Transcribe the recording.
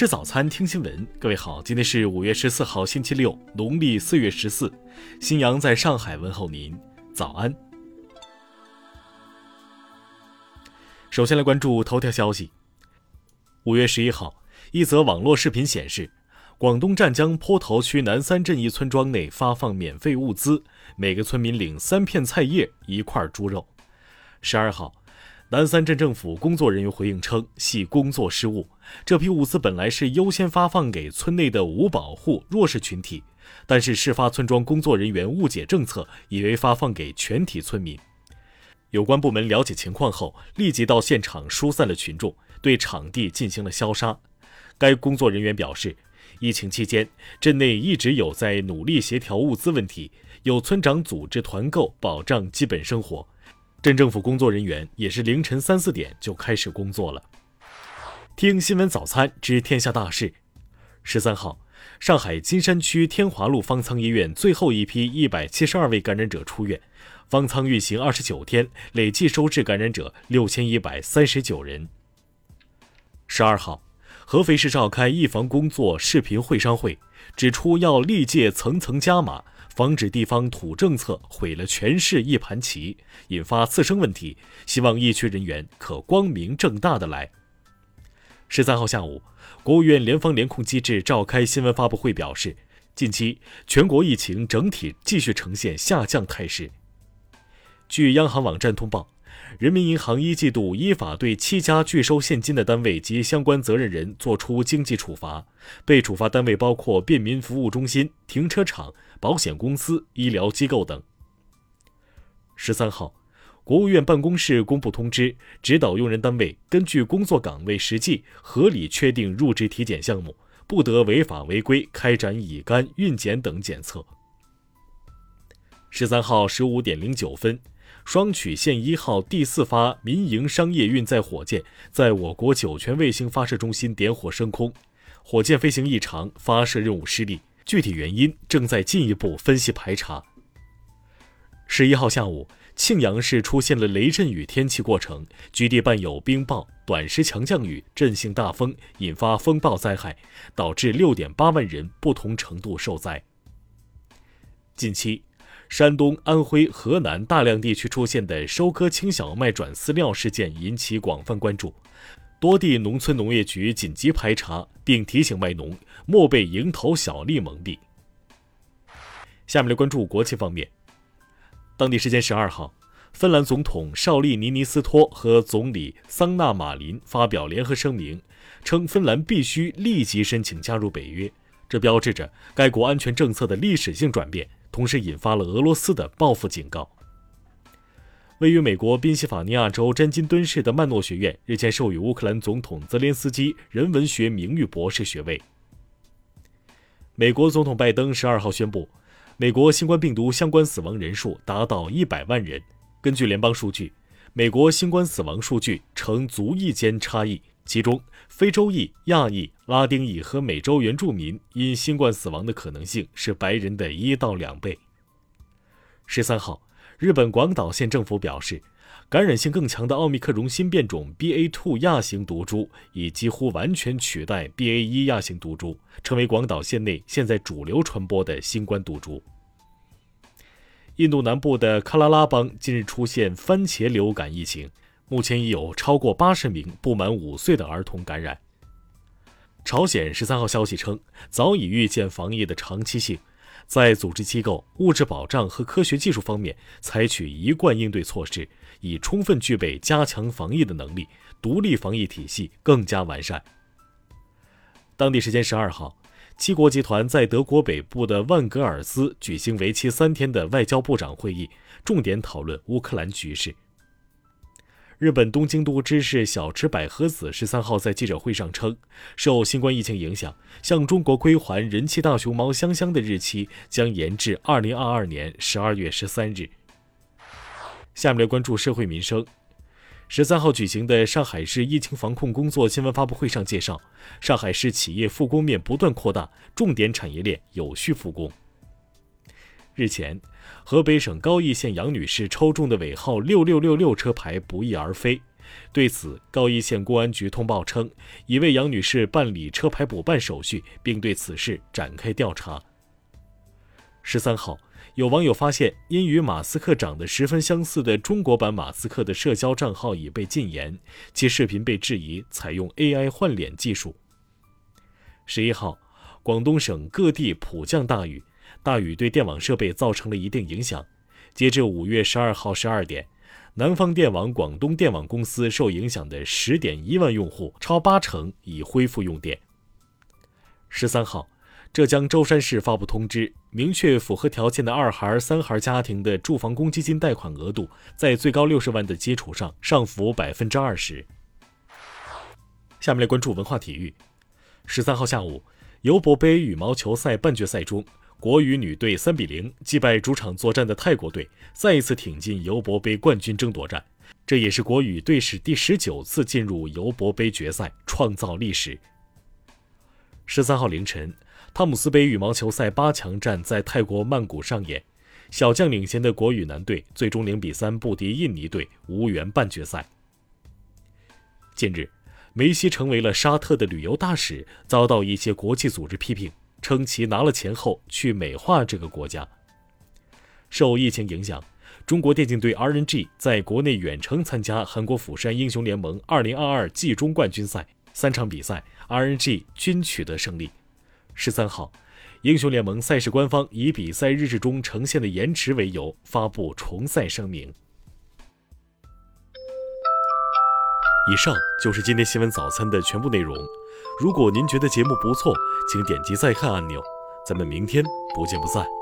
吃早餐，听新闻。各位好，今天是五月十四号，星期六，农历四月十四。新阳在上海问候您，早安。首先来关注头条消息。五月十一号，一则网络视频显示，广东湛江坡头区南三镇一村庄内发放免费物资，每个村民领三片菜叶、一块猪肉。十二号。南三镇政府工作人员回应称，系工作失误。这批物资本来是优先发放给村内的无保户弱势群体，但是事发村庄工作人员误解政策，以为发放给全体村民。有关部门了解情况后，立即到现场疏散了群众，对场地进行了消杀。该工作人员表示，疫情期间，镇内一直有在努力协调物资问题，有村长组织团购，保障基本生活。镇政府工作人员也是凌晨三四点就开始工作了。听新闻早餐知天下大事。十三号，上海金山区天华路方舱医院最后一批一百七十二位感染者出院，方舱运行二十九天，累计收治感染者六千一百三十九人。十二号，合肥市召开预防工作视频会商会，指出要历届层层加码。防止地方土政策毁了全市一盘棋，引发次生问题。希望疫区人员可光明正大的来。十三号下午，国务院联防联控机制召开新闻发布会，表示，近期全国疫情整体继续呈现下降态势。据央行网站通报。人民银行一季度依法对七家拒收现金的单位及相关责任人作出经济处罚，被处罚单位包括便民服务中心、停车场、保险公司、医疗机构等。十三号，国务院办公室公布通知，指导用人单位根据工作岗位实际合理确定入职体检项目，不得违法违规开展乙肝、孕检等检测。十三号十五点零九分。双曲线一号第四发民营商业运载火箭在我国酒泉卫星发射中心点火升空，火箭飞行异常，发射任务失利，具体原因正在进一步分析排查。十一号下午，庆阳市出现了雷阵雨天气过程，局地伴有冰雹、短时强降雨、阵性大风，引发风暴灾害，导致六点八万人不同程度受灾。近期。山东、安徽、河南大量地区出现的收割青小麦转饲料事件引起广泛关注，多地农村农业局紧急排查，并提醒卖农莫被蝇头小利蒙蔽。下面来关注国际方面。当地时间十二号，芬兰总统绍利尼尼斯托和总理桑纳马林发表联合声明，称芬兰必须立即申请加入北约，这标志着该国安全政策的历史性转变。同时引发了俄罗斯的报复警告。位于美国宾夕法尼亚州詹金敦市的曼诺学院日前授予乌克兰总统泽连斯基人文学名誉博士学位。美国总统拜登十二号宣布，美国新冠病毒相关死亡人数达到一百万人。根据联邦数据，美国新冠死亡数据呈族裔间差异。其中，非洲裔、亚裔、拉丁裔和美洲原住民因新冠死亡的可能性是白人的一到两倍。十三号，日本广岛县政府表示，感染性更强的奥密克戎新变种 BA.2 亚型毒株已几乎完全取代 BA.1 亚型毒株，成为广岛县内现在主流传播的新冠毒株。印度南部的喀拉拉邦近日出现番茄流感疫情。目前已有超过八十名不满五岁的儿童感染。朝鲜十三号消息称，早已预见防疫的长期性，在组织机构、物质保障和科学技术方面采取一贯应对措施，以充分具备加强防疫的能力，独立防疫体系更加完善。当地时间十二号，七国集团在德国北部的万格尔斯举行为期三天的外交部长会议，重点讨论乌克兰局势。日本东京都知事小池百合子十三号在记者会上称，受新冠疫情影响，向中国归还人气大熊猫香香的日期将延至二零二二年十二月十三日。下面来关注社会民生。十三号举行的上海市疫情防控工作新闻发布会上介绍，上海市企业复工面不断扩大，重点产业链有序复工。日前，河北省高邑县杨女士抽中的尾号六六六六车牌不翼而飞。对此，高邑县公安局通报称，已为杨女士办理车牌补办手续，并对此事展开调查。十三号，有网友发现，因与马斯克长得十分相似的中国版马斯克的社交账号已被禁言，其视频被质疑采用 AI 换脸技术。十一号，广东省各地普降大雨，大雨对电网设备造成了一定影响。截至五月十二号十二点，南方电网广东电网公司受影响的十点一万用户，超八成已恢复用电。十三号。浙江舟山市发布通知，明确符合条件的二孩、三孩家庭的住房公积金贷款额度，在最高六十万的基础上上浮百分之二十。下面来关注文化体育。十三号下午，尤伯杯羽毛球赛半决赛中，国羽女队三比零击败主场作战的泰国队，再一次挺进尤伯杯冠军争夺战。这也是国羽队史第十九次进入尤伯杯决赛，创造历史。十三号凌晨。汤姆斯杯羽毛球赛八强战在泰国曼谷上演，小将领衔的国羽男队最终零比三不敌印尼队，无缘半决赛。近日，梅西成为了沙特的旅游大使，遭到一些国际组织批评，称其拿了钱后去美化这个国家。受疫情影响，中国电竞队 RNG 在国内远程参加韩国釜山英雄联盟2022季中冠军赛，三场比赛 RNG 均取得胜利。十三号，英雄联盟赛事官方以比赛日志中呈现的延迟为由，发布重赛声明。以上就是今天新闻早餐的全部内容。如果您觉得节目不错，请点击再看按钮。咱们明天不见不散。